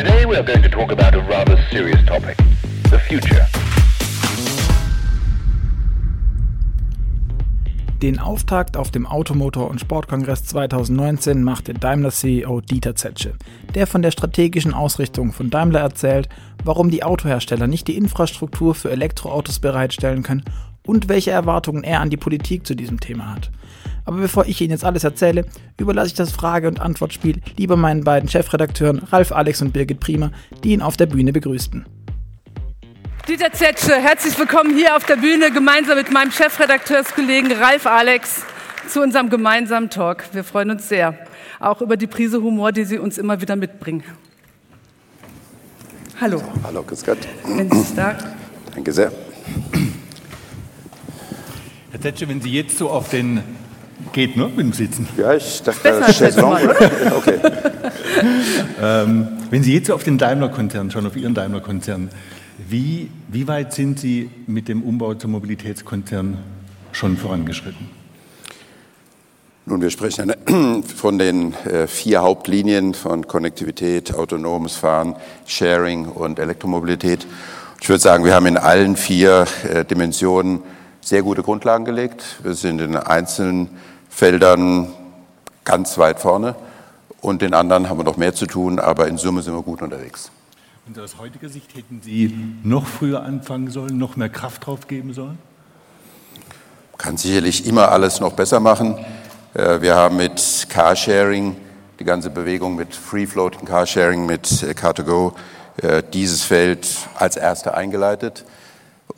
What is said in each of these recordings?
Today we are going to talk about a rather serious topic, the future. Den Auftakt auf dem Automotor- und Sportkongress 2019 machte Daimler-CEO Dieter Zetsche, der von der strategischen Ausrichtung von Daimler erzählt, warum die Autohersteller nicht die Infrastruktur für Elektroautos bereitstellen können und welche Erwartungen er an die Politik zu diesem Thema hat. Aber bevor ich Ihnen jetzt alles erzähle, überlasse ich das Frage- und Antwortspiel lieber meinen beiden Chefredakteuren Ralf Alex und Birgit Prima, die ihn auf der Bühne begrüßten. Dieter Zetsche, herzlich willkommen hier auf der Bühne gemeinsam mit meinem Chefredakteurskollegen Ralf Alex zu unserem gemeinsamen Talk. Wir freuen uns sehr, auch über die Prise Humor, die Sie uns immer wieder mitbringen. Hallo. Hallo, grüß Gott. Wenn Sie da. Danke sehr. Herr Zetsche, wenn Sie jetzt so auf den Geht, ne? Mit dem Sitzen. Ja, ich dachte, Besser oder? Okay. Ähm, wenn Sie jetzt auf den Daimler-Konzern schauen, auf Ihren Daimler-Konzern, wie, wie weit sind Sie mit dem Umbau zum Mobilitätskonzern schon vorangeschritten? Nun, wir sprechen von den äh, vier Hauptlinien von Konnektivität, autonomes Fahren, Sharing und Elektromobilität. Ich würde sagen, wir haben in allen vier äh, Dimensionen sehr gute Grundlagen gelegt. Wir sind in einzelnen Feldern ganz weit vorne und in anderen haben wir noch mehr zu tun, aber in Summe sind wir gut unterwegs. Und aus heutiger Sicht hätten Sie noch früher anfangen sollen, noch mehr Kraft drauf geben sollen? Kann sicherlich immer alles noch besser machen. Äh, Wir haben mit Carsharing, die ganze Bewegung mit Free Floating Carsharing, mit äh, Car2Go, äh, dieses Feld als erster eingeleitet.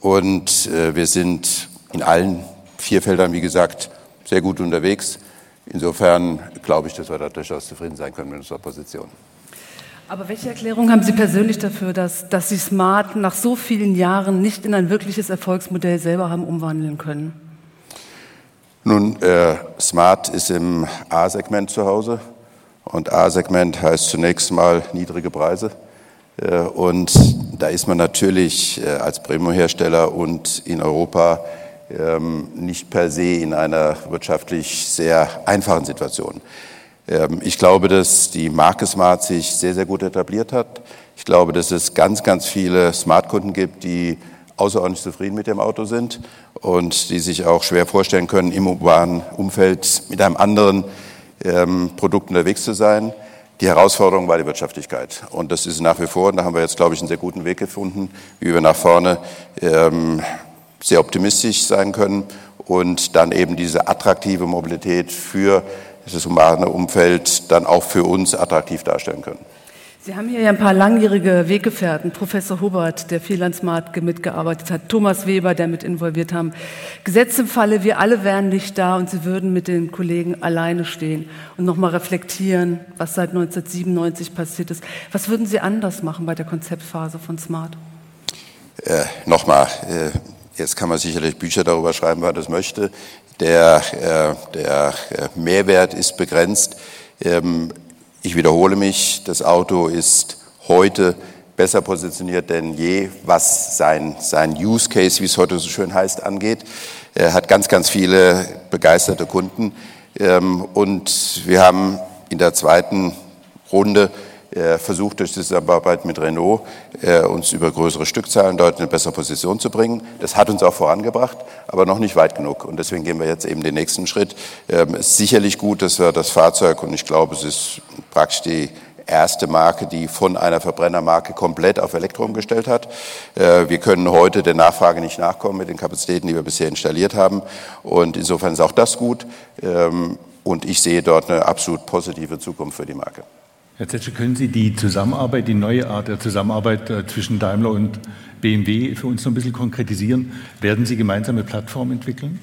Und wir sind in allen vier Feldern, wie gesagt, sehr gut unterwegs. Insofern glaube ich, dass wir da durchaus zufrieden sein können mit unserer Position. Aber welche Erklärung haben Sie persönlich dafür, dass, dass Sie Smart nach so vielen Jahren nicht in ein wirkliches Erfolgsmodell selber haben umwandeln können? Nun, äh, Smart ist im A-Segment zu Hause und A-Segment heißt zunächst mal niedrige Preise. Äh, und da ist man natürlich äh, als Premium-Hersteller und in Europa nicht per se in einer wirtschaftlich sehr einfachen Situation. Ähm, ich glaube, dass die Marke Smart sich sehr, sehr gut etabliert hat. Ich glaube, dass es ganz, ganz viele Smart-Kunden gibt, die außerordentlich zufrieden mit dem Auto sind und die sich auch schwer vorstellen können, im urbanen Umfeld mit einem anderen ähm, Produkt unterwegs zu sein. Die Herausforderung war die Wirtschaftlichkeit. Und das ist nach wie vor, und da haben wir jetzt, glaube ich, einen sehr guten Weg gefunden, wie wir nach vorne ähm, sehr optimistisch sein können und dann eben diese attraktive Mobilität für das urbane Umfeld dann auch für uns attraktiv darstellen können. Sie haben hier ja ein paar langjährige Weggefährten, Professor Hubert, der viel an Smart mitgearbeitet hat, Thomas Weber, der mit involviert haben. Gesetz im Falle, wir alle wären nicht da und Sie würden mit den Kollegen alleine stehen und nochmal reflektieren, was seit 1997 passiert ist. Was würden Sie anders machen bei der Konzeptphase von Smart? Äh, Nochmal, äh, jetzt kann man sicherlich Bücher darüber schreiben, wer das möchte. Der, äh, der äh, Mehrwert ist begrenzt. Ähm, ich wiederhole mich, das Auto ist heute besser positioniert denn je, was sein, sein Use Case, wie es heute so schön heißt, angeht. Er hat ganz, ganz viele begeisterte Kunden. Ähm, Und wir haben in der zweiten Runde versucht, durch die Zusammenarbeit mit Renault äh, uns über größere Stückzahlen dort in eine bessere Position zu bringen. Das hat uns auch vorangebracht, aber noch nicht weit genug. Und deswegen gehen wir jetzt eben den nächsten Schritt. Ähm, Es ist sicherlich gut, dass wir das Fahrzeug, und ich glaube, es ist praktisch die erste Marke, die von einer Verbrennermarke komplett auf Elektro umgestellt hat. Äh, Wir können heute der Nachfrage nicht nachkommen mit den Kapazitäten, die wir bisher installiert haben. Und insofern ist auch das gut. Ähm, Und ich sehe dort eine absolut positive Zukunft für die Marke. Herr Zetsche, können Sie die Zusammenarbeit, die neue Art der Zusammenarbeit äh, zwischen Daimler und BMW für uns noch ein bisschen konkretisieren? Werden Sie gemeinsame Plattformen entwickeln?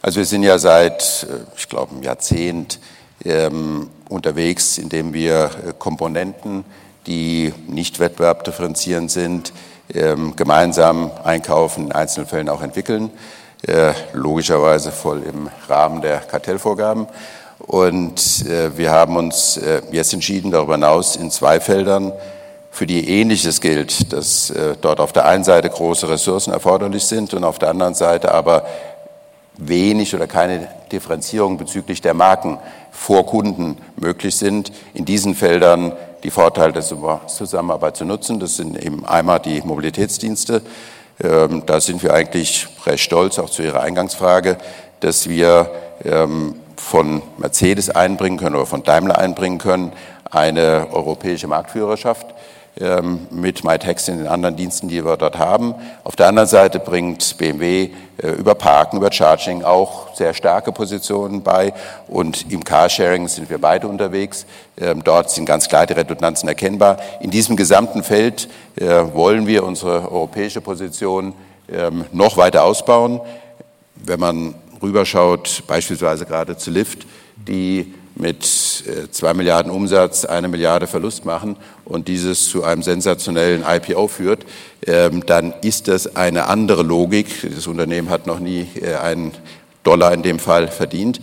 Also wir sind ja seit, äh, ich glaube, einem Jahrzehnt ähm, unterwegs, indem wir äh, Komponenten, die nicht wettbewerbdifferenzierend sind, ähm, gemeinsam einkaufen, in einzelnen Fällen auch entwickeln, äh, logischerweise voll im Rahmen der Kartellvorgaben. Und äh, wir haben uns äh, jetzt entschieden, darüber hinaus in zwei Feldern, für die Ähnliches gilt, dass äh, dort auf der einen Seite große Ressourcen erforderlich sind und auf der anderen Seite aber wenig oder keine Differenzierung bezüglich der Marken vor Kunden möglich sind, in diesen Feldern die Vorteile der Zusammenarbeit zu nutzen. Das sind eben einmal die Mobilitätsdienste. Ähm, da sind wir eigentlich recht stolz, auch zu Ihrer Eingangsfrage, dass wir ähm, von Mercedes einbringen können oder von Daimler einbringen können, eine europäische Marktführerschaft ähm, mit MyTaxi und den anderen Diensten, die wir dort haben. Auf der anderen Seite bringt BMW äh, über Parken, über Charging auch sehr starke Positionen bei und im Carsharing sind wir beide unterwegs. Ähm, dort sind ganz klar die Redundanzen erkennbar. In diesem gesamten Feld äh, wollen wir unsere europäische Position ähm, noch weiter ausbauen. Wenn man rüberschaut, beispielsweise gerade zu Lyft, die mit äh, zwei Milliarden Umsatz eine Milliarde Verlust machen und dieses zu einem sensationellen IPO führt, ähm, dann ist das eine andere Logik. Das Unternehmen hat noch nie äh, einen Dollar in dem Fall verdient.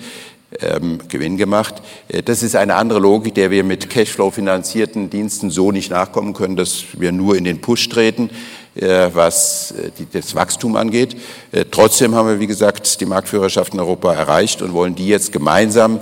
Ähm, Gewinn gemacht. Äh, das ist eine andere Logik, der wir mit Cashflow finanzierten Diensten so nicht nachkommen können, dass wir nur in den Push treten, was das Wachstum angeht. Trotzdem haben wir, wie gesagt, die Marktführerschaft in Europa erreicht und wollen die jetzt gemeinsam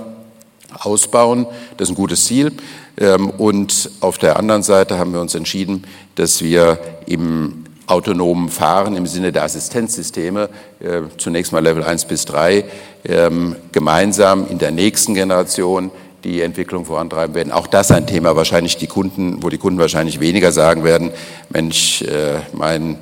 ausbauen. Das ist ein gutes Ziel. Ähm, und auf der anderen Seite haben wir uns entschieden, dass wir im autonomen Fahren im Sinne der Assistenzsysteme, äh, zunächst mal Level 1 bis 3, ähm, gemeinsam in der nächsten Generation die Entwicklung vorantreiben werden. Auch das ein Thema, wahrscheinlich die Kunden, wo die Kunden wahrscheinlich weniger sagen werden, Mensch, äh, mein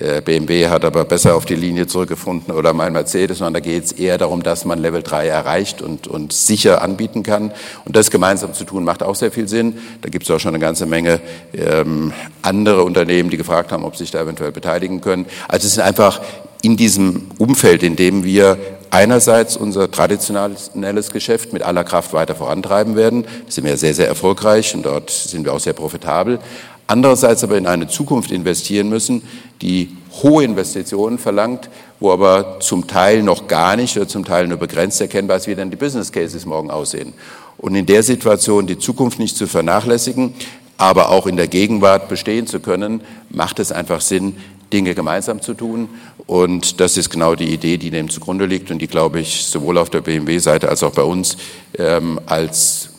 äh, BMW hat aber besser auf die Linie zurückgefunden oder mein Mercedes, sondern da geht es eher darum, dass man Level 3 erreicht und, und sicher anbieten kann. Und das gemeinsam zu tun, macht auch sehr viel Sinn. Da gibt es auch schon eine ganze Menge ähm, andere Unternehmen, die gefragt haben, ob sich da eventuell beteiligen können. Also es ist einfach in diesem Umfeld, in dem wir einerseits unser traditionelles Geschäft mit aller Kraft weiter vorantreiben werden. Sind wir sehr, sehr erfolgreich und dort sind wir auch sehr profitabel andererseits aber in eine Zukunft investieren müssen, die hohe Investitionen verlangt, wo aber zum Teil noch gar nicht oder zum Teil nur begrenzt erkennbar ist, wie dann die Business Cases morgen aussehen. Und in der Situation die Zukunft nicht zu vernachlässigen, aber auch in der Gegenwart bestehen zu können, macht es einfach Sinn, Dinge gemeinsam zu tun. Und das ist genau die Idee, die dem zugrunde liegt und die, glaube ich, sowohl auf der BMW-Seite als auch bei uns ähm, als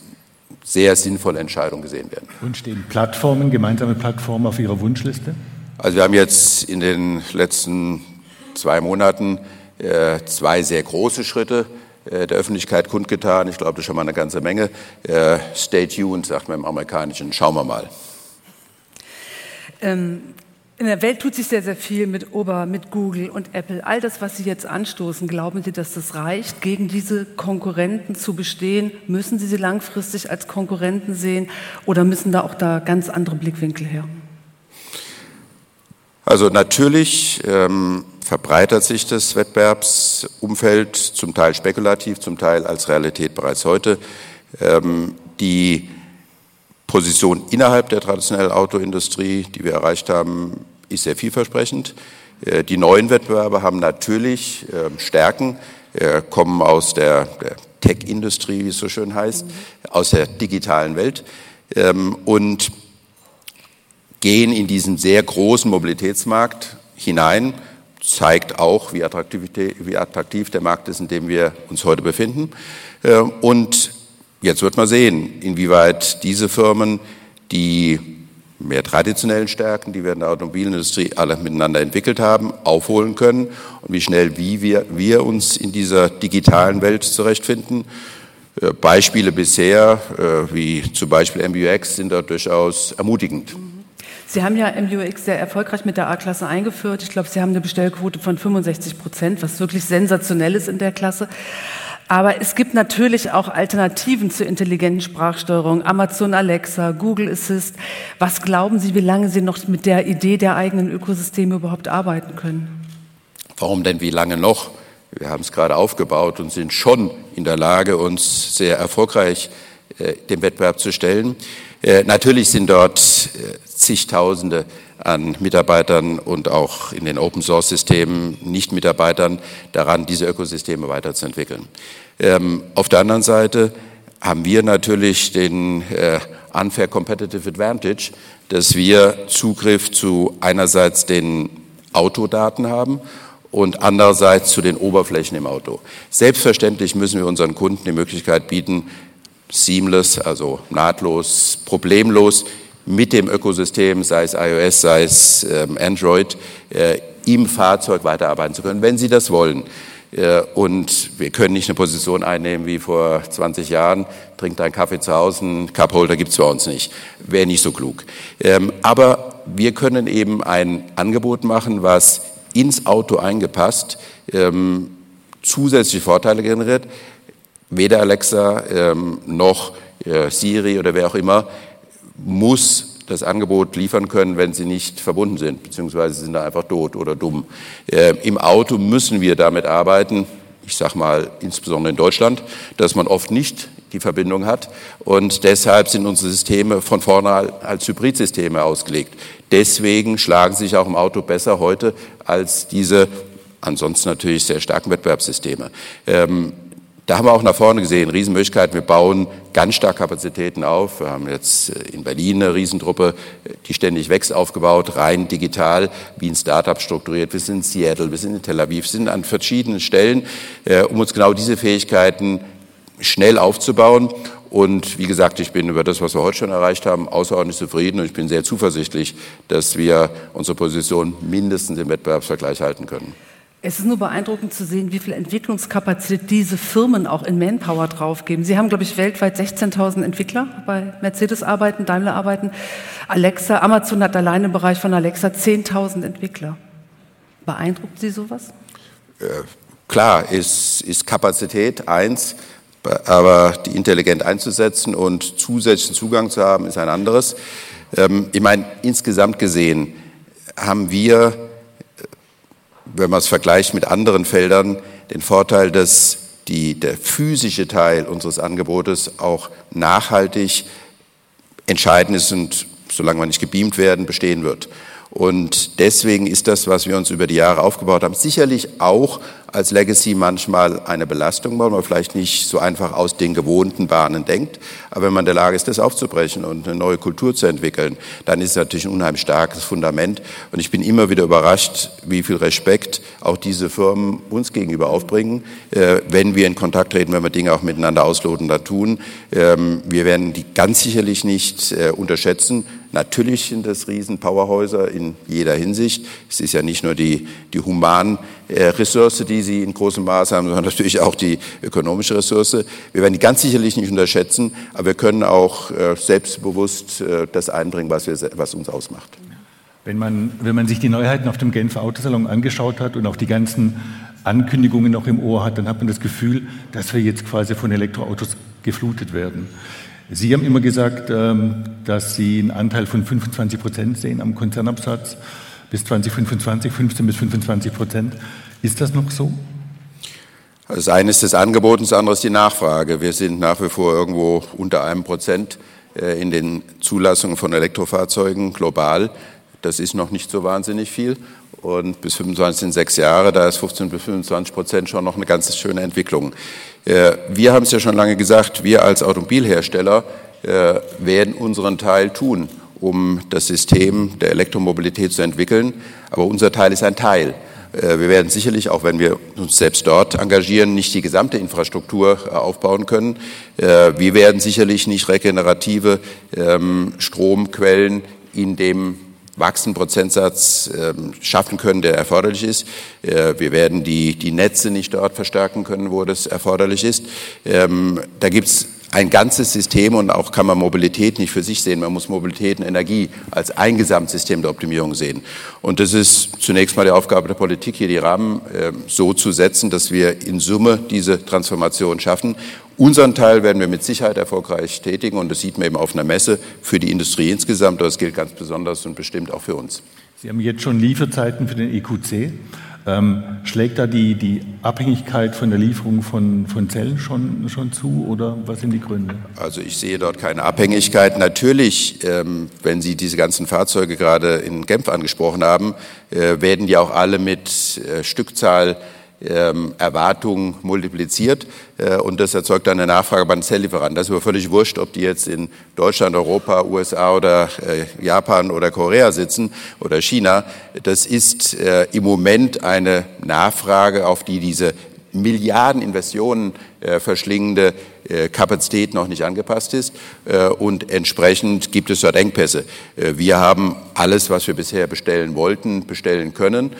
sehr sinnvolle Entscheidung gesehen werden. Und stehen Plattformen, gemeinsame Plattformen auf Ihrer Wunschliste? Also wir haben jetzt in den letzten zwei Monaten äh, zwei sehr große Schritte äh, der Öffentlichkeit kundgetan. Ich glaube, das ist schon mal eine ganze Menge. Äh, stay tuned, sagt man im Amerikanischen. Schauen wir mal. Ähm, in der Welt tut sich sehr, sehr viel mit Ober, mit Google und Apple. All das, was Sie jetzt anstoßen, glauben Sie, dass das reicht, gegen diese Konkurrenten zu bestehen? Müssen Sie sie langfristig als Konkurrenten sehen oder müssen da auch da ganz andere Blickwinkel her? Also natürlich ähm, verbreitert sich das Wettbewerbsumfeld, zum Teil spekulativ, zum Teil als Realität bereits heute. Ähm, die Position innerhalb der traditionellen Autoindustrie, die wir erreicht haben, ist sehr vielversprechend. Äh, die neuen Wettbewerber haben natürlich ähm, Stärken, äh, kommen aus der, Tech-Industrie, wie es so schön heißt, aus der digitalen Welt ähm, und gehen in diesen sehr großen Mobilitätsmarkt hinein, zeigt auch, wie attraktiv, der Markt ist, in dem wir uns heute befinden. Äh, und Jetzt wird man sehen, inwieweit diese Firmen die mehr traditionellen Stärken, die wir in der Automobilindustrie alle miteinander entwickelt haben, aufholen können und wie schnell wie wir, wir uns in dieser digitalen Welt zurechtfinden. Äh, Beispiele bisher, äh, wie zum Beispiel MBUX, sind da durchaus ermutigend. Sie haben ja MBUX sehr erfolgreich mit der A-Klasse eingeführt. Ich glaube, Sie haben eine Bestellquote von 65 Prozent, was wirklich sensationell ist in der Klasse. Aber es gibt natürlich auch Alternativen zur intelligenten Sprachsteuerung. Amazon Alexa, Google Assist. Was glauben Sie, wie lange Sie noch mit der Idee der eigenen Ökosysteme überhaupt arbeiten können? Warum denn wie lange noch? Wir haben es gerade aufgebaut und sind schon in der Lage, uns sehr erfolgreich äh, dem Wettbewerb zu stellen. Äh, natürlich sind dort äh, zigtausende an Mitarbeitern und auch in den Open Source Systemen Nicht-Mitarbeitern daran, diese Ökosysteme weiterzuentwickeln. Ähm, auf der anderen Seite haben wir natürlich den äh, unfair competitive advantage, dass wir Zugriff zu einerseits den Autodaten haben und andererseits zu den Oberflächen im Auto. Selbstverständlich müssen wir unseren Kunden die Möglichkeit bieten, seamless, also nahtlos, problemlos mit dem Ökosystem, sei es iOS, sei es ähm, Android, äh, im Fahrzeug weiterarbeiten zu können, wenn Sie das wollen. Äh, und wir können nicht eine Position einnehmen wie vor 20 Jahren, trinkt einen Kaffee zu Hause, einen Cupholder gibt es bei uns nicht. Wäre nicht so klug. Ähm, aber wir können eben ein Angebot machen, was ins Auto eingepasst ähm, zusätzliche Vorteile generiert. Weder Alexa ähm, noch äh, Siri oder wer auch immer muss das Angebot liefern können, wenn sie nicht verbunden sind, beziehungsweise sind da einfach tot oder dumm. Äh, Im Auto müssen wir damit arbeiten, ich sage mal insbesondere in Deutschland, dass man oft nicht die Verbindung hat und deshalb sind unsere Systeme von vorne als Hybridsysteme ausgelegt. Deswegen schlagen sich auch im Auto besser heute als diese ansonsten natürlich sehr starken Wettbewerbssysteme. Ähm, da haben wir auch nach vorne gesehen, Riesenmöglichkeiten. Wir bauen ganz stark Kapazitäten auf. Wir haben jetzt äh, in Berlin eine Riesentruppe, die ständig wächst, aufgebaut, rein digital, wie ein Startup strukturiert. Wir sind in Seattle, wir sind in Tel Aviv, wir sind an verschiedenen Stellen, äh, um uns genau diese Fähigkeiten schnell aufzubauen. Und wie gesagt, ich bin über das, was wir heute schon erreicht haben, außerordentlich zufrieden und ich bin sehr zuversichtlich, dass wir unsere Position mindestens im Wettbewerbsvergleich halten können. Es ist nur beeindruckend zu sehen, wie viel Entwicklungskapazität diese Firmen auch in Manpower draufgeben. Sie haben, glaube ich, weltweit 16.000 Entwickler bei Mercedes arbeiten, Daimler arbeiten. Alexa, Amazon hat allein im Bereich von Alexa 10.000 Entwickler. Beeindruckt Sie sowas? Äh, klar, ist, ist Kapazität eins, aber die intelligent einzusetzen und zusätzlichen Zugang zu haben, ist ein anderes. Ähm, ich meine, insgesamt gesehen haben wir wenn man es vergleicht mit anderen Feldern, den Vorteil, dass die, der physische Teil unseres Angebotes auch nachhaltig entscheidend ist und solange wir nicht gebeamt werden, bestehen wird. Und deswegen ist das, was wir uns über die Jahre aufgebaut haben, sicherlich auch als Legacy manchmal eine Belastung, weil man vielleicht nicht so einfach aus den gewohnten Bahnen denkt. Aber wenn man in der Lage ist, das aufzubrechen und eine neue Kultur zu entwickeln, dann ist es natürlich ein unheimlich starkes Fundament. Und ich bin immer wieder überrascht, wie viel Respekt auch diese Firmen uns gegenüber aufbringen, äh, wenn wir in Kontakt treten, wenn wir Dinge auch miteinander ausloten, da tun. Ähm, wir werden die ganz sicherlich nicht äh, unterschätzen. Natürlich sind das Riesen-Powerhäuser in jeder Hinsicht. Es ist ja nicht nur die, die Humanressource, die sie in großem Maße haben, sondern natürlich auch die ökonomische Ressource. Wir werden die ganz sicherlich nicht unterschätzen, aber wir können auch äh, selbstbewusst äh, das einbringen, was, wir, was uns ausmacht. Wenn man, wenn man sich die Neuheiten auf dem Genfer Autosalon angeschaut hat und auch die ganzen Ankündigungen noch im Ohr hat, dann hat man das Gefühl, dass wir jetzt quasi von Elektroautos geflutet werden. Sie haben immer gesagt, ähm, dass Sie einen Anteil von 25 Prozent sehen am Konzernabsatz bis 2025, 15 bis 25 Prozent. Ist das noch so? Das eine ist das Angebot und das andere ist die Nachfrage. Wir sind nach wie vor irgendwo unter einem Prozent äh, in den Zulassungen von Elektrofahrzeugen global. Das ist noch nicht so wahnsinnig viel. Und bis 25 sind sechs Jahre, da ist 15 bis 25 Prozent schon noch eine ganz schöne Entwicklung. Äh, wir haben es ja schon lange gesagt, wir als Automobilhersteller äh, werden unseren Teil tun, um das System der Elektromobilität zu entwickeln. Aber unser Teil ist ein Teil. Äh, wir werden sicherlich, auch wenn wir uns selbst dort engagieren, nicht die gesamte Infrastruktur aufbauen können. Wir werden sicherlich nicht regenerative ähm, Stromquellen in dem wachsenden Prozentsatz ähm, schaffen können, der erforderlich ist. Äh, wir werden die, die Netze nicht dort verstärken können, wo das erforderlich ist. Ähm, da gibt's ein ganzes System und auch kann man Mobilität nicht für sich sehen. Man muss Mobilität und Energie als ein Gesamtsystem der Optimierung sehen. Und das ist zunächst mal die Aufgabe der Politik, hier die Rahmen äh, so zu setzen, dass wir in Summe diese Transformation schaffen. Unseren Teil werden wir mit Sicherheit erfolgreich tätigen und das sieht man eben auf einer Messe für die Industrie insgesamt. Das gilt ganz besonders und bestimmt auch für uns. Sie haben jetzt schon Lieferzeiten für den EQC. Ähm, schlägt da die, die Abhängigkeit von der Lieferung von, von Zellen schon, schon zu oder was sind die Gründe? Also ich sehe dort keine Abhängigkeit. Natürlich, ähm, wenn Sie diese ganzen Fahrzeuge gerade in Genf angesprochen haben, äh, werden die auch alle mit äh, Stückzahl Erwartungen multipliziert äh, und das erzeugt dann eine Nachfrage bei den Zelllieferanten. Das ist aber völlig wurscht, ob die jetzt in Deutschland, Europa, USA oder äh, Japan oder Korea sitzen oder China. Das ist äh, im Moment eine Nachfrage, auf die diese Milliarden Investitionen äh, verschlingende äh, Kapazität noch nicht angepasst ist äh, und entsprechend gibt es dort Engpässe. Wir haben alles, was wir bisher bestellen wollten, bestellen können,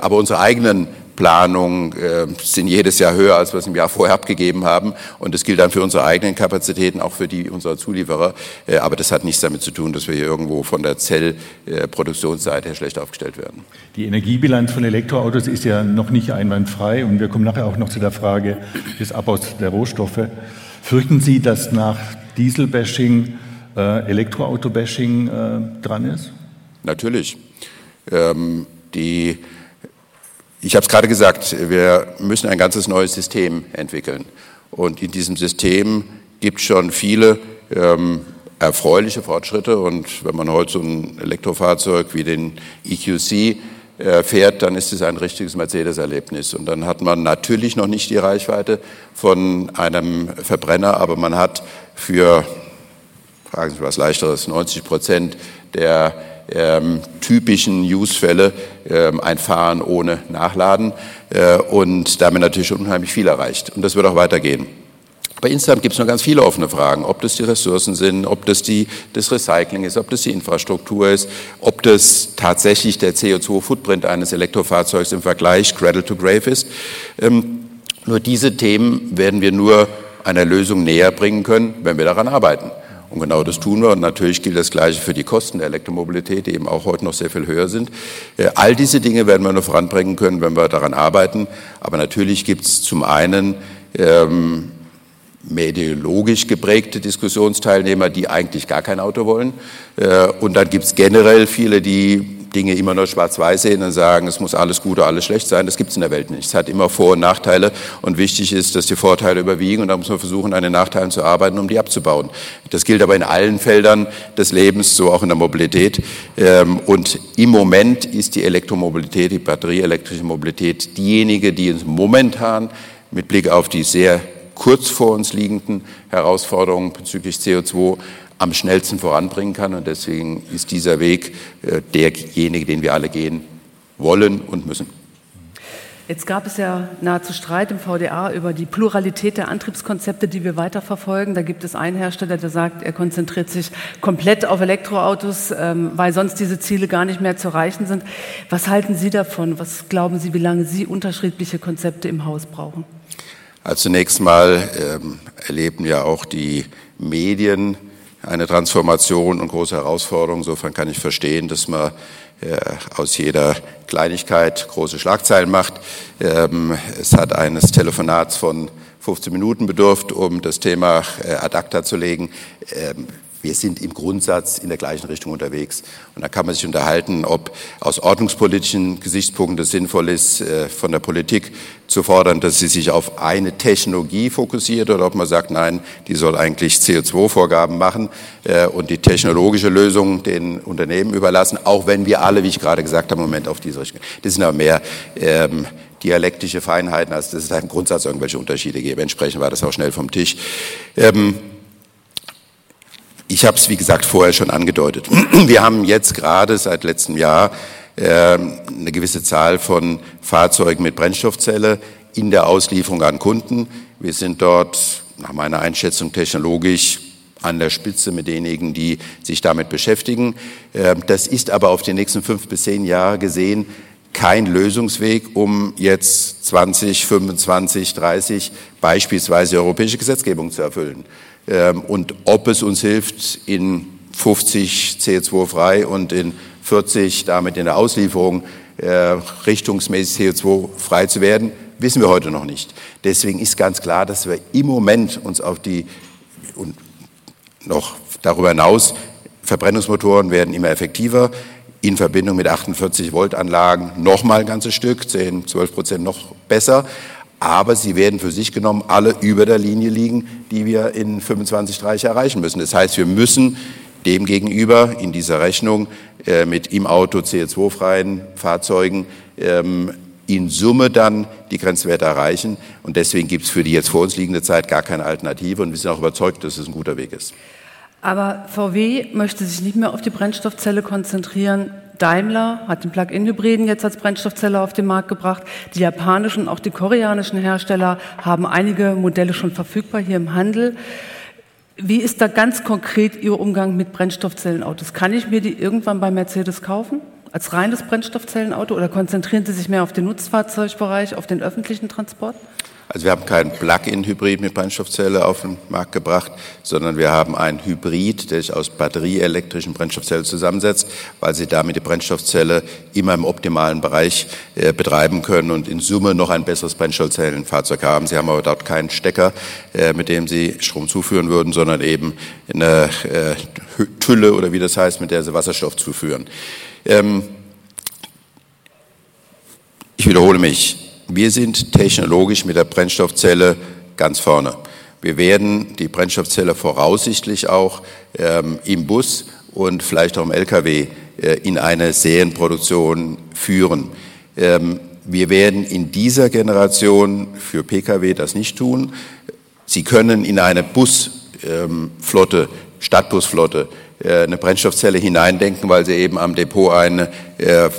aber unsere eigenen Planungen äh, sind jedes Jahr höher, als wir es im Jahr vorher abgegeben haben. Und das gilt dann für unsere eigenen Kapazitäten, auch für die unserer Zulieferer. Äh, aber das hat nichts damit zu tun, dass wir hier irgendwo von der Zellproduktionsseite her schlecht aufgestellt werden. Die Energiebilanz von Elektroautos ist ja noch nicht einwandfrei. Und wir kommen nachher auch noch zu der Frage des Abbaus der Rohstoffe. Fürchten Sie, dass nach Dieselbashing äh, Elektroauto-Bashing äh, dran ist? Natürlich. Ähm, die ich habe es gerade gesagt, wir müssen ein ganzes neues System entwickeln. Und in diesem System gibt es schon viele ähm, erfreuliche Fortschritte. Und wenn man heute so ein Elektrofahrzeug wie den EQC äh, fährt, dann ist es ein richtiges Mercedes-Erlebnis. Und dann hat man natürlich noch nicht die Reichweite von einem Verbrenner, aber man hat für, fragen Sie was leichteres, 90 Prozent der ähm, typischen Use-Fälle ähm, ein Fahren ohne Nachladen äh, und damit natürlich unheimlich viel erreicht. Und das wird auch weitergehen. Bei insgesamt gibt es noch ganz viele offene Fragen, ob das die Ressourcen sind, ob das die, das Recycling ist, ob das die Infrastruktur ist, ob das tatsächlich der CO2-Footprint eines Elektrofahrzeugs im Vergleich Cradle to Grave ist. Ähm, nur diese Themen werden wir nur einer Lösung näher bringen können, wenn wir daran arbeiten. Und genau das tun wir. Und natürlich gilt das Gleiche für die Kosten der Elektromobilität, die eben auch heute noch sehr viel höher sind. Äh, all diese Dinge werden wir nur voranbringen können, wenn wir daran arbeiten. Aber natürlich gibt es zum einen ähm, mehr ideologisch geprägte Diskussionsteilnehmer, die eigentlich gar kein Auto wollen. Äh, und dann gibt es generell viele, die Dinge immer nur schwarz-weiß sehen und sagen, es muss alles gut oder alles schlecht sein. Das gibt es in der Welt nicht. Es hat immer Vor- und Nachteile und wichtig ist, dass die Vorteile überwiegen und da muss man versuchen, an den Nachteilen zu arbeiten, um die abzubauen. Das gilt aber in allen Feldern des Lebens, so auch in der Mobilität. Ähm, und im Moment ist die Elektromobilität, die batterieelektrische Mobilität diejenige, die uns momentan mit Blick auf die sehr kurz vor uns liegenden Herausforderungen bezüglich CO2 am schnellsten voranbringen kann. Und deswegen ist dieser Weg äh, derjenige, den wir alle gehen wollen und müssen. Jetzt gab es ja nahezu Streit im VDA über die Pluralität der Antriebskonzepte, die wir weiterverfolgen. Da gibt es einen Hersteller, der sagt, er konzentriert sich komplett auf Elektroautos, ähm, weil sonst diese Ziele gar nicht mehr zu erreichen sind. Was halten Sie davon? Was glauben Sie, wie lange Sie unterschiedliche Konzepte im Haus brauchen? Also zunächst mal ähm, erleben ja auch die Medien eine Transformation und große Herausforderung. Insofern kann ich verstehen, dass man äh, aus jeder Kleinigkeit große Schlagzeilen macht. Ähm, es hat eines Telefonats von 15 Minuten bedurft, um das Thema äh, ad acta zu legen. Wir sind im Grundsatz in der gleichen Richtung unterwegs. Und da kann man sich unterhalten, ob aus ordnungspolitischen Gesichtspunkten es sinnvoll ist, äh, von der Politik zu fordern, dass sie sich auf eine Technologie fokussiert oder ob man sagt, nein, die soll eigentlich CO2-Vorgaben machen äh, und die technologische Lösung den Unternehmen überlassen, auch wenn wir alle, wie ich gerade gesagt habe, im Moment auf diese Richtung. Das sind aber mehr ähm, dialektische Feinheiten, als dass es da im Grundsatz irgendwelche Unterschiede gäbe. Entsprechend war das auch schnell vom Tisch. Ähm, ich habe es, wie gesagt, vorher schon angedeutet. Wir haben jetzt gerade seit letztem Jahr äh, eine gewisse Zahl von Fahrzeugen mit Brennstoffzelle in der Auslieferung an Kunden. Wir sind dort nach meiner Einschätzung technologisch an der Spitze mit denjenigen, die sich damit beschäftigen. Äh, das ist aber auf die nächsten fünf bis zehn Jahre gesehen kein Lösungsweg, um jetzt 20, 25, 30 beispielsweise europäische Gesetzgebung zu erfüllen. Ähm, und ob es uns hilft, in 50 CO2-frei und in 40 damit in der Auslieferung äh, richtungsmäßig CO2-frei zu werden, wissen wir heute noch nicht. Deswegen ist ganz klar, dass wir im Moment uns auf die und noch darüber hinaus Verbrennungsmotoren werden immer effektiver in Verbindung mit 48 Volt Anlagen noch mal ein ganzes Stück, 10, 12 Prozent noch besser aber sie werden für sich genommen alle über der Linie liegen, die wir in 25, 30 erreichen müssen. Das heißt, wir müssen demgegenüber in dieser Rechnung äh, mit im Auto CO2-freien Fahrzeugen ähm, in Summe dann die Grenzwerte erreichen. Und deswegen gibt es für die jetzt vor uns liegende Zeit gar keine Alternative. Und wir sind auch überzeugt, dass es ein guter Weg ist. Aber VW möchte sich nicht mehr auf die Brennstoffzelle konzentrieren. Daimler hat den Plug-in-Hybriden jetzt als Brennstoffzelle auf den Markt gebracht. Die japanischen und auch die koreanischen Hersteller haben einige Modelle schon verfügbar hier im Handel. Wie ist da ganz konkret Ihr Umgang mit Brennstoffzellenautos? Kann ich mir die irgendwann bei Mercedes kaufen? Als reines Brennstoffzellenauto oder konzentrieren Sie sich mehr auf den Nutzfahrzeugbereich, auf den öffentlichen Transport? Also wir haben keinen Plug-in-Hybrid mit Brennstoffzelle auf den Markt gebracht, sondern wir haben einen Hybrid, der sich aus batterieelektrischen Brennstoffzellen zusammensetzt, weil Sie damit die Brennstoffzelle immer im optimalen Bereich äh, betreiben können und in Summe noch ein besseres Brennstoffzellenfahrzeug haben. Sie haben aber dort keinen Stecker, äh, mit dem Sie Strom zuführen würden, sondern eben eine äh, Tülle oder wie das heißt, mit der Sie Wasserstoff zuführen. Ähm, ich wiederhole mich. Wir sind technologisch mit der Brennstoffzelle ganz vorne. Wir werden die Brennstoffzelle voraussichtlich auch ähm, im Bus und vielleicht auch im Lkw äh, in eine Serienproduktion führen. Ähm, wir werden in dieser Generation für Pkw das nicht tun. Sie können in eine Busflotte, ähm, Stadtbusflotte, äh, eine Brennstoffzelle hineindenken, weil Sie eben am Depot eine äh,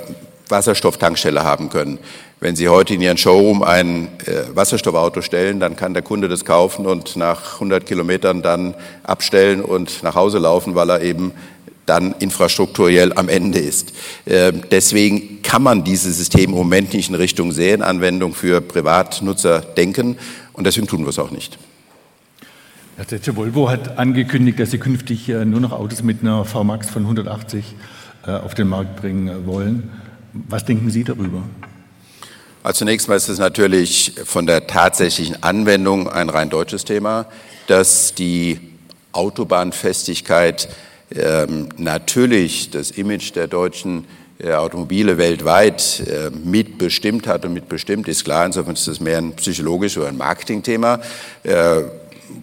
Wasserstofftankstelle haben können. Wenn Sie heute in Ihren Showroom ein äh, Wasserstoffauto stellen, dann kann der Kunde das kaufen und nach 100 Kilometern dann abstellen und nach Hause laufen, weil er eben dann infrastrukturell am Ende ist. Äh, deswegen kann man dieses System im Moment nicht in Richtung Serienanwendung für Privatnutzer denken und deswegen tun wir es auch nicht. Herr Zetsche, Volvo hat angekündigt, dass sie künftig äh, nur noch Autos mit einer VMAX von 180 äh, auf den Markt bringen wollen. Was denken Sie darüber? Also zunächst mal ist es natürlich von der tatsächlichen Anwendung ein rein deutsches Thema, dass die Autobahnfestigkeit ähm, natürlich das Image der deutschen äh, Automobile weltweit äh, mitbestimmt hat und mitbestimmt, ist klar. Insofern ist das mehr ein psychologisches oder ein Marketingthema, äh,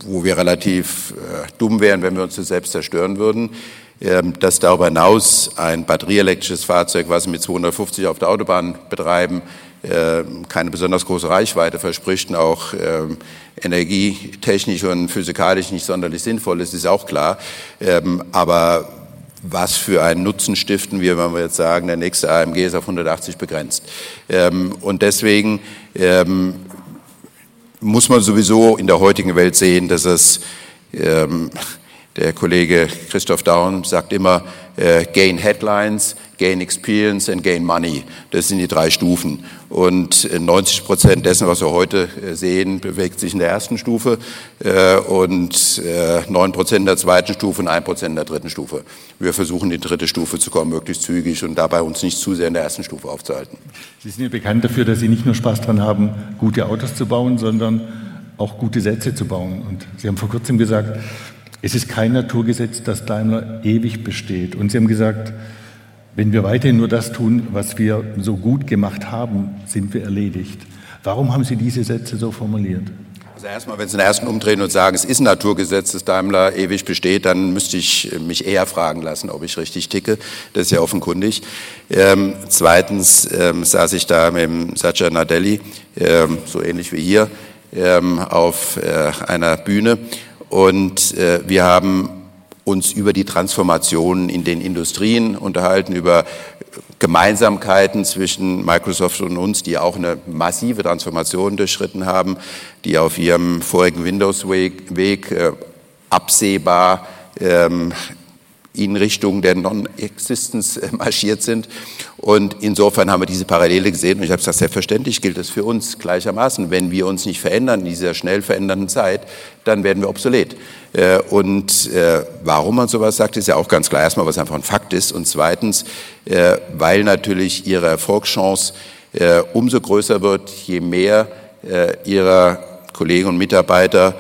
wo wir relativ äh, dumm wären, wenn wir uns das selbst zerstören würden. Ähm, dass darüber hinaus ein batterieelektrisches Fahrzeug, was wir mit 250 auf der Autobahn betreiben, ähm, keine besonders große Reichweite verspricht und auch ähm, energietechnisch und physikalisch nicht sonderlich sinnvoll ist, ist auch klar. Ähm, aber was für einen Nutzen stiften wir, wenn wir jetzt sagen, der nächste AMG ist auf 180 begrenzt. und deswegen muss man sowieso in der heutigen Welt sehen, dass es der Kollege Christoph Daun sagt immer, äh, gain Headlines, gain Experience and gain Money. Das sind die drei Stufen. Und 90 äh, Prozent dessen, was wir heute äh, sehen, bewegt sich in der ersten Stufe äh, und neun Prozent in der zweiten Stufe und ein Prozent in der dritten Stufe. Wir versuchen, in die dritte Stufe zu kommen, möglichst zügig und dabei uns nicht zu sehr in der ersten Stufe aufzuhalten. Sie sind ja bekannt dafür, dass Sie nicht nur Spaß daran haben, gute Autos zu bauen, sondern auch gute Sätze zu bauen. Und Sie haben vor kurzem gesagt, es ist kein Naturgesetz, dass Daimler ewig besteht. Und Sie haben gesagt, wenn wir weiterhin nur das tun, was wir so gut gemacht haben, sind wir erledigt. Warum haben Sie diese Sätze so formuliert? Also erstmal, wenn Sie den ersten umdrehen und sagen, es ist ein Naturgesetz, dass Daimler ewig besteht, dann müsste ich mich eher fragen lassen, ob ich richtig ticke. Das ist ja offenkundig. Ähm, zweitens ähm, saß ich da mit Satya Nadelli, ähm, so ähnlich wie hier, ähm, auf äh, einer Bühne und äh, wir haben uns über die Transformationen in den Industrien unterhalten, über Gemeinsamkeiten zwischen Microsoft und uns, die auch eine massive Transformation durchschritten haben, die auf ihrem vorigen Windows-Weg äh, absehbar ähm, in Richtung der Non-Existence äh, marschiert sind. Und insofern haben wir diese Parallele gesehen. Und ich habe gesagt, selbstverständlich gilt es für uns gleichermaßen. Wenn wir uns nicht verändern in dieser schnell verändernden Zeit, dann werden wir obsolet. Äh, und äh, warum man sowas sagt, ist ja auch ganz klar. Erstmal, was einfach ein Fakt ist. Und zweitens, weil natürlich ihre Erfolgschance umso größer wird, je mehr ihrer Kollegen und Mitarbeiter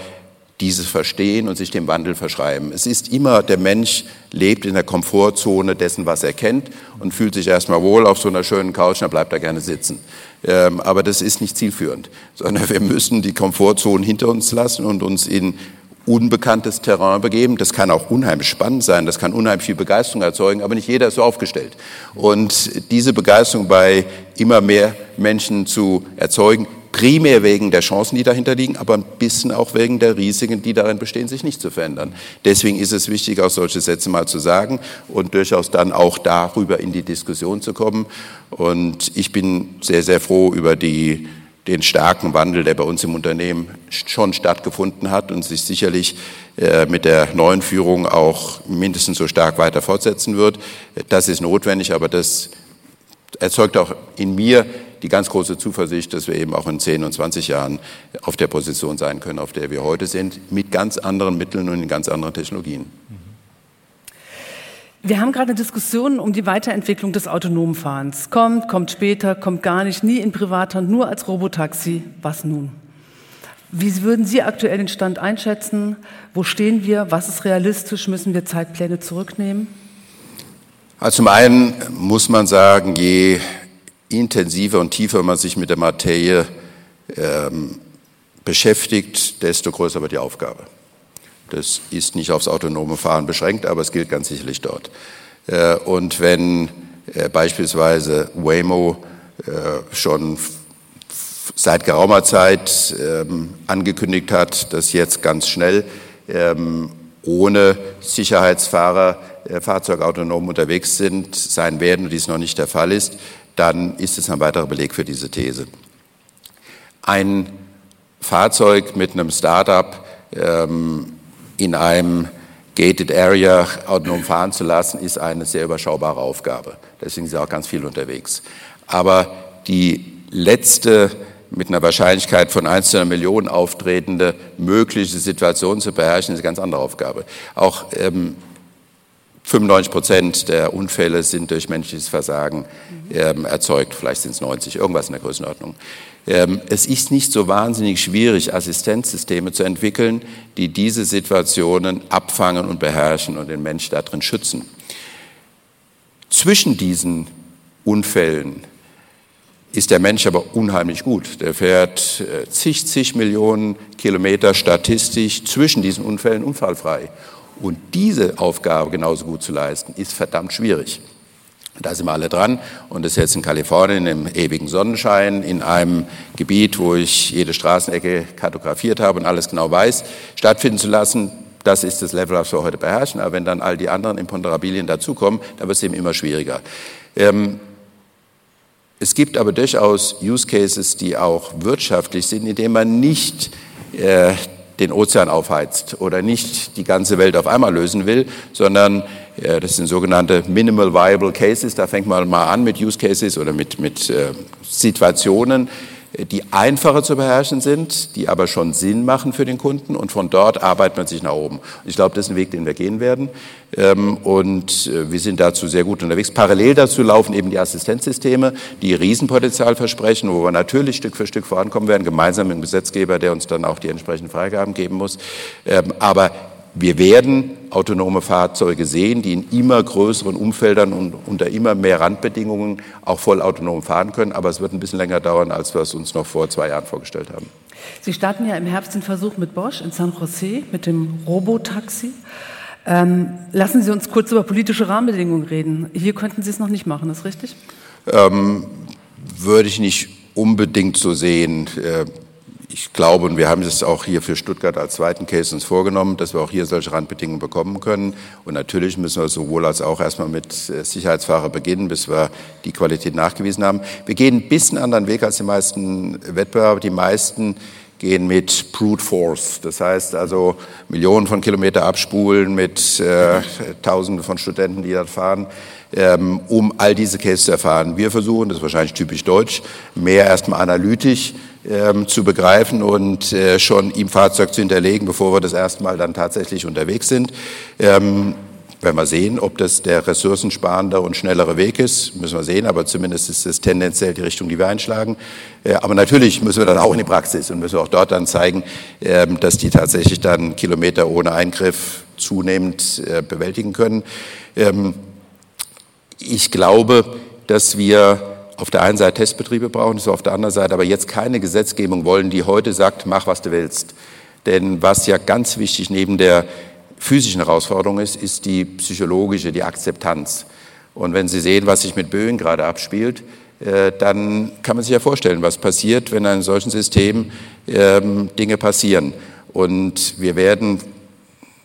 dieses verstehen und sich dem Wandel verschreiben. Es ist immer, der Mensch lebt in der Komfortzone dessen, was er kennt und fühlt sich erstmal wohl auf so einer schönen Couch, dann bleibt er gerne sitzen. Ähm, aber das ist nicht zielführend, sondern wir müssen die Komfortzone hinter uns lassen und uns in unbekanntes Terrain begeben. Das kann auch unheimlich spannend sein, das kann unheimlich viel Begeisterung erzeugen, aber nicht jeder ist so aufgestellt. Und diese Begeisterung bei immer mehr Menschen zu erzeugen, primär wegen der Chancen, die dahinter liegen, aber ein bisschen auch wegen der Risiken, die darin bestehen, sich nicht zu verändern. Deswegen ist es wichtig, auch solche Sätze mal zu sagen und durchaus dann auch darüber in die Diskussion zu kommen. Und ich bin sehr, sehr froh über die den starken Wandel, der bei uns im Unternehmen schon stattgefunden hat und sich sicherlich äh, mit der neuen Führung auch mindestens so stark weiter fortsetzen wird. Das ist notwendig, aber das erzeugt auch in mir die ganz große Zuversicht, dass wir eben auch in 10 und 20 Jahren auf der Position sein können, auf der wir heute sind, mit ganz anderen Mitteln und in ganz anderen Technologien. Wir haben gerade Diskussionen um die Weiterentwicklung des autonomen Fahrens. Kommt, kommt später, kommt gar nicht, nie in Privathand, nur als Robotaxi. Was nun? Wie würden Sie aktuell den Stand einschätzen? Wo stehen wir? Was ist realistisch? Müssen wir Zeitpläne zurücknehmen? Also zum einen muss man sagen, je intensiver und tiefer man sich mit der Materie ähm, beschäftigt, desto größer wird die Aufgabe. Das ist nicht aufs autonome Fahren beschränkt, aber es gilt ganz sicherlich dort. Äh, und wenn äh, beispielsweise Waymo äh, schon seit geraumer Zeit ähm, angekündigt hat, dass jetzt ganz schnell ähm, ohne Sicherheitsfahrer Fahrzeuge autonom unterwegs sind, sein werden und dies noch nicht der Fall ist, dann ist es ein weiterer Beleg für diese These. Ein Fahrzeug mit einem Startup ähm, in einem Gated Area autonom fahren zu lassen, ist eine sehr überschaubare Aufgabe. Deswegen sind auch ganz viel unterwegs. Aber die letzte mit einer Wahrscheinlichkeit von 1 zu einer Million auftretende mögliche Situation zu beherrschen, ist eine ganz andere Aufgabe. Auch ähm, 95 Prozent der Unfälle sind durch menschliches Versagen ähm, erzeugt. Vielleicht sind es 90, irgendwas in der Größenordnung. Ähm, es ist nicht so wahnsinnig schwierig, Assistenzsysteme zu entwickeln, die diese Situationen abfangen und beherrschen und den Mensch darin schützen. Zwischen diesen Unfällen ist der Mensch aber unheimlich gut. Der fährt äh, zig, zig Millionen Kilometer statistisch zwischen diesen Unfällen unfallfrei. Und diese Aufgabe genauso gut zu leisten, ist verdammt schwierig. Da sind wir alle dran und das ist jetzt in Kalifornien im ewigen Sonnenschein, in einem Gebiet, wo ich jede Straßenecke kartografiert habe und alles genau weiß, stattfinden zu lassen. Das ist das Level, das wir heute beherrschen. Aber wenn dann all die anderen Imponderabilien dazukommen, dann wird es eben immer schwieriger. Ähm, es gibt aber durchaus Use Cases, die auch wirtschaftlich sind, indem man nicht äh, den Ozean aufheizt oder nicht die ganze Welt auf einmal lösen will, sondern äh, das sind sogenannte Minimal Viable Cases. Da fängt man mal an mit Use Cases oder mit, mit äh, Situationen, die einfacher zu beherrschen sind, die aber schon Sinn machen für den Kunden und von dort arbeitet man sich nach oben. Ich glaube, das ist ein Weg, den wir gehen werden ähm, und äh, wir sind dazu sehr gut unterwegs. Parallel dazu laufen eben die Assistenzsysteme, die Riesenpotenzial versprechen, wo wir natürlich Stück für Stück vorankommen werden, gemeinsam mit dem Gesetzgeber, der uns dann auch die entsprechenden Freigaben geben muss. Ähm, aber wir werden autonome Fahrzeuge sehen, die in immer größeren Umfeldern und unter immer mehr Randbedingungen auch voll autonom fahren können. Aber es wird ein bisschen länger dauern, als wir es uns noch vor zwei Jahren vorgestellt haben. Sie starten ja im Herbst den Versuch mit Bosch in San Jose mit dem Robotaxi. Ähm, lassen Sie uns kurz über politische Rahmenbedingungen reden. Hier könnten Sie es noch nicht machen, ist richtig? Ähm, würde ich nicht unbedingt so sehen. Ich glaube, und wir haben es auch hier für Stuttgart als zweiten Case uns vorgenommen, dass wir auch hier solche Randbedingungen bekommen können. Und natürlich müssen wir sowohl als auch erstmal mit äh, Sicherheitsfahrer beginnen, bis wir die Qualität nachgewiesen haben. Wir gehen ein bisschen anderen Weg als die meisten Wettbewerber. Die meisten gehen mit Brute Force. Das heißt also Millionen von Kilometer abspulen mit äh, Tausenden von Studenten, die da fahren, ähm, um all diese Cases zu erfahren. Wir versuchen, das ist wahrscheinlich typisch deutsch, mehr erstmal analytisch ähm, zu begreifen und äh, schon im Fahrzeug zu hinterlegen, bevor wir das erste Mal dann tatsächlich unterwegs sind. Ähm, werden wir sehen, ob das der ressourcensparende und schnellere Weg ist, müssen wir sehen, aber zumindest ist es tendenziell die Richtung, die wir einschlagen. Äh, aber natürlich müssen wir dann auch in die Praxis und müssen auch dort dann zeigen, ähm, dass die tatsächlich dann Kilometer ohne Eingriff zunehmend äh, bewältigen können. Ähm, ich glaube, dass wir auf der einen Seite Testbetriebe brauchen, so auf der anderen Seite aber jetzt keine Gesetzgebung wollen, die heute sagt, mach was du willst. Denn was ja ganz wichtig neben der physischen Herausforderung ist, ist die psychologische, die Akzeptanz. Und wenn Sie sehen, was sich mit Böen gerade abspielt, äh, dann kann man sich ja vorstellen, was passiert, wenn in einem solchen System ähm, Dinge passieren. Und wir werden,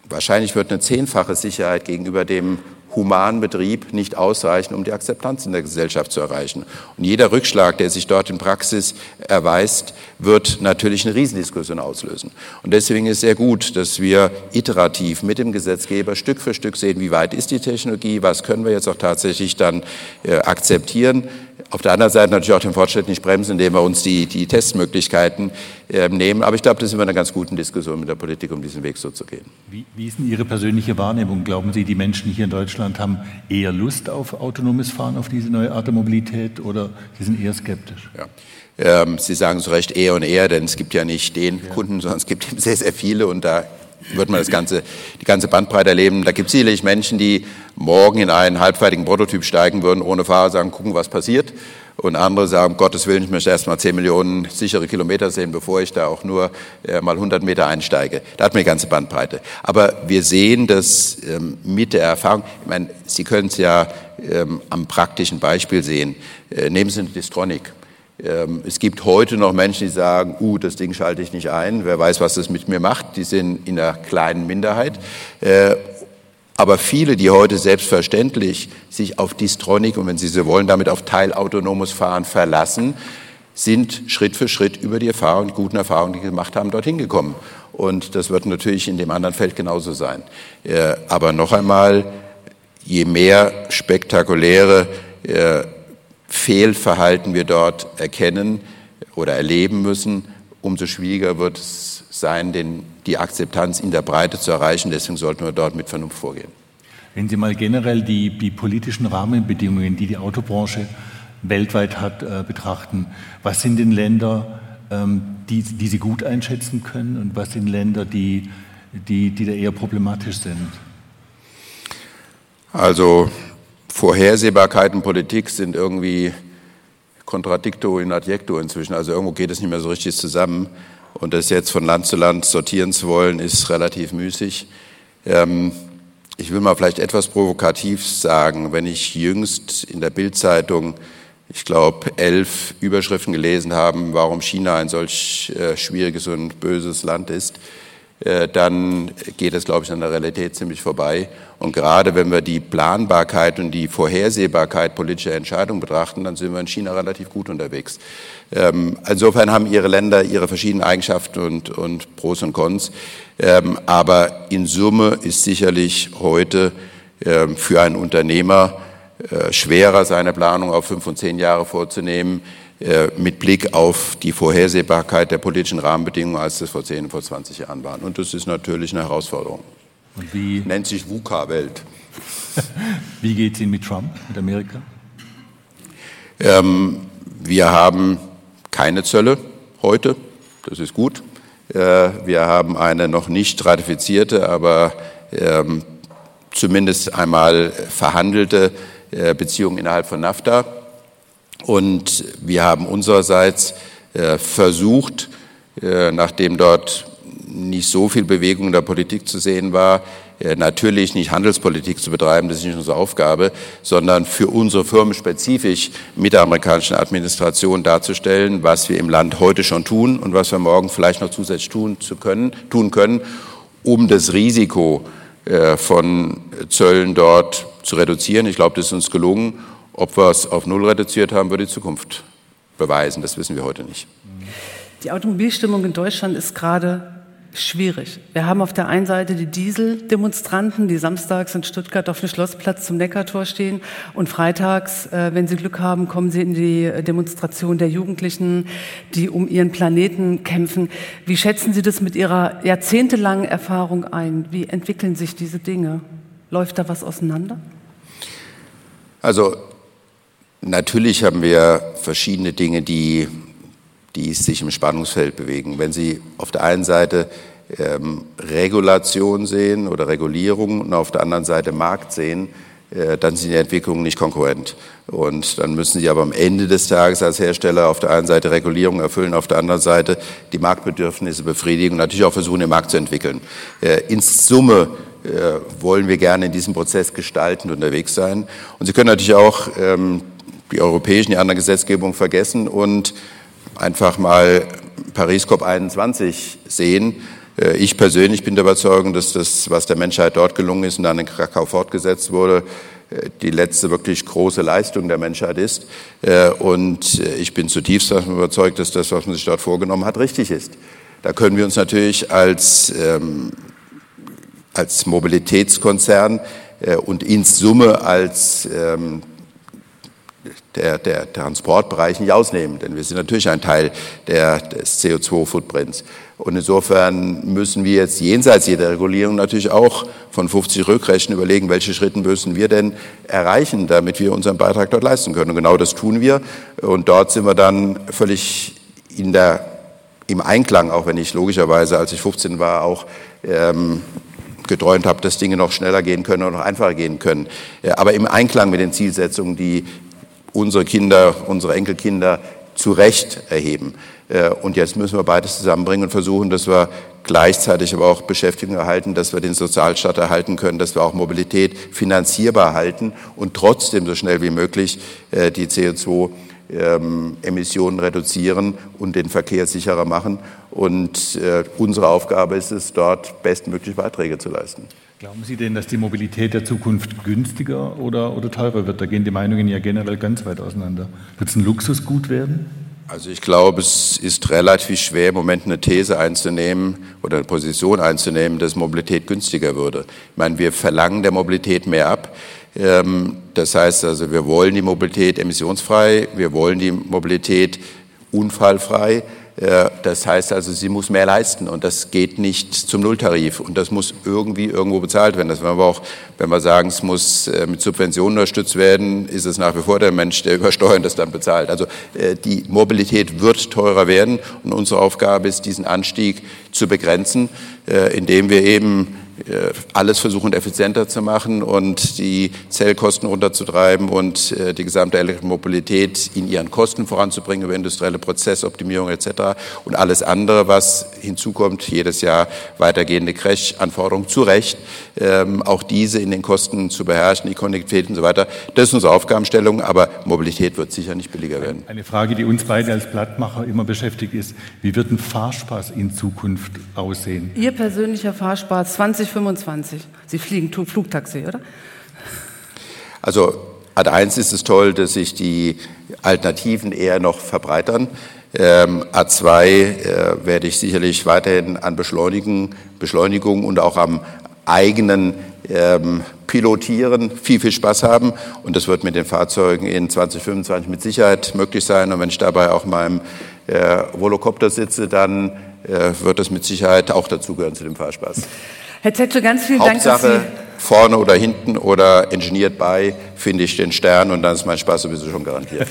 wahrscheinlich wird eine zehnfache Sicherheit gegenüber dem Humanbetrieb nicht ausreichen, um die Akzeptanz in der Gesellschaft zu erreichen. Und jeder Rückschlag, der sich dort in Praxis erweist, wird natürlich eine Riesendiskussion auslösen. Und deswegen ist sehr gut, dass wir iterativ mit dem Gesetzgeber Stück für Stück sehen, wie weit ist die Technologie, was können wir jetzt auch tatsächlich dann äh, akzeptieren. Auf der anderen Seite natürlich auch den Fortschritt nicht bremsen, indem wir uns die, die Testmöglichkeiten äh, nehmen. Aber ich glaube, das ist immer eine ganz gute Diskussion mit der Politik, um diesen Weg so zu gehen. Wie, wie ist denn Ihre persönliche Wahrnehmung? Glauben Sie, die Menschen hier in Deutschland haben eher Lust auf autonomes Fahren, auf diese neue Art der Mobilität oder sie sind eher skeptisch? Ja. Ähm, Sie sagen zu Recht eher und eher, denn es gibt ja nicht den ja. Kunden, sondern es gibt sehr, sehr viele und da wird man das ganze, die ganze Bandbreite erleben. Da gibt es sicherlich Menschen, die morgen in einen halbfertigen Prototyp steigen würden, ohne Fahrer sagen, gucken, was passiert. Und andere sagen, um Gottes Willen, ich möchte erst mal 10 Millionen sichere Kilometer sehen, bevor ich da auch nur äh, mal 100 Meter einsteige. Da hat man die ganze Bandbreite. Aber wir sehen das ähm, mit der Erfahrung. Ich meine, Sie können es ja ähm, am praktischen Beispiel sehen. Äh, nehmen Sie eine Distronic. Ähm, es gibt heute noch Menschen, die sagen, uh, das Ding schalte ich nicht ein, wer weiß, was das mit mir macht. Die sind in einer kleinen Minderheit. Äh, aber viele, die heute selbstverständlich sich auf Distronic und wenn Sie so wollen, damit auf teilautonomes Fahren verlassen, sind Schritt für Schritt über die Erfahrung, guten Erfahrungen, die sie gemacht haben, dorthin gekommen. Und das wird natürlich in dem anderen Feld genauso sein. Äh, aber noch einmal, je mehr spektakuläre äh, Fehlverhalten wir dort erkennen oder erleben müssen, umso schwieriger wird es sein, den, die Akzeptanz in der Breite zu erreichen. Deswegen sollten wir dort mit Vernunft vorgehen. Wenn Sie mal generell die, die politischen Rahmenbedingungen, die die Autobranche weltweit hat, äh, betrachten, was sind denn Länder, ähm, die, die Sie gut einschätzen können und was sind Länder, die, die, die da eher problematisch sind? Also Vorhersehbarkeit und Politik sind irgendwie contradicto in adjecto inzwischen. Also irgendwo geht es nicht mehr so richtig zusammen. Und das jetzt von Land zu Land sortieren zu wollen, ist relativ müßig. Ähm, ich will mal vielleicht etwas provokativ sagen, wenn ich jüngst in der Bildzeitung, ich glaube, elf Überschriften gelesen habe, warum China ein solch äh, schwieriges und böses Land ist, dann geht es, glaube ich, an der Realität ziemlich vorbei. Und gerade wenn wir die Planbarkeit und die Vorhersehbarkeit politischer Entscheidungen betrachten, dann sind wir in China relativ gut unterwegs. Ähm, insofern haben ihre Länder ihre verschiedenen Eigenschaften und, und Pros und Cons. Ähm, aber in Summe ist sicherlich heute ähm, für einen Unternehmer äh, schwerer, seine Planung auf fünf und zehn Jahre vorzunehmen, äh, mit Blick auf die Vorhersehbarkeit der politischen Rahmenbedingungen, als das vor 10, vor 20 Jahren waren. Und das ist natürlich eine Herausforderung. Und wie nennt sich VUCA-Welt. wie geht es Ihnen mit Trump, mit Amerika? Ähm, wir haben keine Zölle heute, das ist gut. Äh, wir haben eine noch nicht ratifizierte, aber ähm, zumindest einmal verhandelte äh, Beziehung innerhalb von NAFTA. Und wir haben unsererseits äh, versucht, äh, nachdem dort nicht so viel Bewegung in der Politik zu sehen war, äh, natürlich nicht Handelspolitik zu betreiben, das ist nicht unsere Aufgabe, sondern für unsere Firmen spezifisch mit der amerikanischen Administration darzustellen, was wir im Land heute schon tun und was wir morgen vielleicht noch zusätzlich tun, zu können, tun können, um das Risiko von Zöllen dort zu reduzieren. Ich glaube, das ist uns gelungen ob wir es auf Null reduziert haben, wird die Zukunft beweisen. Das wissen wir heute nicht. Die Automobilstimmung in Deutschland ist gerade schwierig. Wir haben auf der einen Seite die Dieseldemonstranten, die samstags in Stuttgart auf dem Schlossplatz zum Neckartor stehen und freitags, äh, wenn sie Glück haben, kommen sie in die Demonstration der Jugendlichen, die um ihren Planeten kämpfen. Wie schätzen Sie das mit Ihrer jahrzehntelangen Erfahrung ein? Wie entwickeln sich diese Dinge? Läuft da was auseinander? Also Natürlich haben wir verschiedene Dinge, die, die sich im Spannungsfeld bewegen. Wenn Sie auf der einen Seite ähm, Regulation sehen oder Regulierung und auf der anderen Seite Markt sehen, äh, dann sind die Entwicklungen nicht konkurrent. Und dann müssen Sie aber am Ende des Tages als Hersteller auf der einen Seite Regulierung erfüllen, auf der anderen Seite die Marktbedürfnisse befriedigen und natürlich auch versuchen, den Markt zu entwickeln. Äh, in Summe äh, wollen wir gerne in diesem Prozess gestaltend unterwegs sein. Und Sie können natürlich auch ähm, die europäischen, die anderen Gesetzgebungen vergessen und einfach mal Paris COP21 sehen. Äh, ich persönlich bin der Überzeugung, dass das, was der Menschheit dort gelungen ist und dann in Krakau fortgesetzt wurde, äh, die letzte wirklich große Leistung der Menschheit ist. Äh, und ich bin zutiefst davon überzeugt, dass das, was man sich dort vorgenommen hat, richtig ist. Da können wir uns natürlich als, ähm, als Mobilitätskonzern und in Summe als ähm, der, der Transportbereich nicht ausnehmen, denn wir sind natürlich ein Teil der, des CO2-Footprints. Und insofern müssen wir jetzt jenseits jeder Regulierung natürlich auch von 50 Rückrechten überlegen, welche Schritte müssen wir denn erreichen, damit wir unseren Beitrag dort leisten können. Und genau das tun wir. Und dort sind wir dann völlig in der, im Einklang, auch wenn ich logischerweise, als ich 15 war, auch ähm, geträumt habe, dass Dinge noch schneller gehen können und noch einfacher gehen können. Aber im Einklang mit den Zielsetzungen, die unsere Kinder, unsere Enkelkinder zu Recht erheben. Äh, und jetzt müssen wir beides zusammenbringen und versuchen, dass wir gleichzeitig aber auch Beschäftigung erhalten, dass wir den Sozialstaat erhalten können, dass wir auch Mobilität finanzierbar halten und trotzdem so schnell wie möglich äh, die CO2-Emissionen ähm, reduzieren und den Verkehr sicherer machen. Und äh, unsere Aufgabe ist es, dort bestmögliche Beiträge zu leisten. Glauben Sie denn, dass die Mobilität der Zukunft günstiger oder, oder teurer wird? Da gehen die Meinungen ja generell ganz weit auseinander. Wird es ein Luxusgut werden? Also ich glaube, es ist relativ schwer, im Moment eine These einzunehmen oder eine Position einzunehmen, dass Mobilität günstiger würde. Ich meine, wir verlangen der Mobilität mehr ab. Ähm, das heißt also, wir wollen die Mobilität emissionsfrei, wir wollen die Mobilität unfallfrei. Äh, das heißt also, sie muss mehr leisten und das geht nicht zum Nulltarif und das muss irgendwie irgendwo bezahlt werden. Das werden wir auch, wenn wir sagen, es muss äh, mit Subventionen unterstützt werden, ist es nach wie vor der Mensch, der über Steuern das dann bezahlt. Also äh, die Mobilität wird teurer werden und unsere Aufgabe ist, diesen Anstieg zu begrenzen, indem wir eben alles versuchen effizienter zu machen und die Zellkosten runterzutreiben und äh, die gesamte Elektromobilität in ihren Kosten voranzubringen über industrielle Prozessoptimierung etc. Und alles andere, was hinzukommt, jedes Jahr weitergehende Crash-Anforderungen zu Recht, ähm, auch diese in den Kosten zu beherrschen, die Konnektivität und so weiter. Das ist unsere Aufgabenstellung, aber Mobilität wird sicher nicht billiger werden. Eine Frage, die uns beide als Blattmacher immer beschäftigt, ist, wie wird ein Fahrspaß in Zukunft aussehen? Ihr persönlicher Fahrspaß 20 25. Sie fliegen Flugtaxi, oder? Also Ad 1 ist es toll, dass sich die Alternativen eher noch verbreitern. Ähm, A2 äh, werde ich sicherlich weiterhin an Beschleunigen, Beschleunigung und auch am eigenen ähm, Pilotieren viel, viel Spaß haben. Und das wird mit den Fahrzeugen in 2025 mit Sicherheit möglich sein. Und wenn ich dabei auch meinem äh, Volocopter sitze, dann äh, wird das mit Sicherheit auch dazugehören zu dem Fahrspaß. Herr Zetsche, ganz vielen Hauptsache, Dank, dass Sie vorne oder hinten oder engineert bei finde ich den Stern und dann ist mein Spaß sowieso schon garantiert.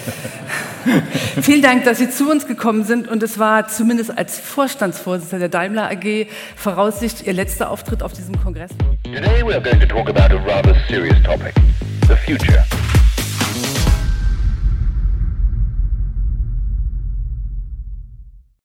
Vielen Dank, dass Sie zu uns gekommen sind und es war zumindest als Vorstandsvorsitzender der Daimler AG Voraussicht Ihr letzter Auftritt auf diesem Kongress. Today we are going to talk about a rather serious topic, the future.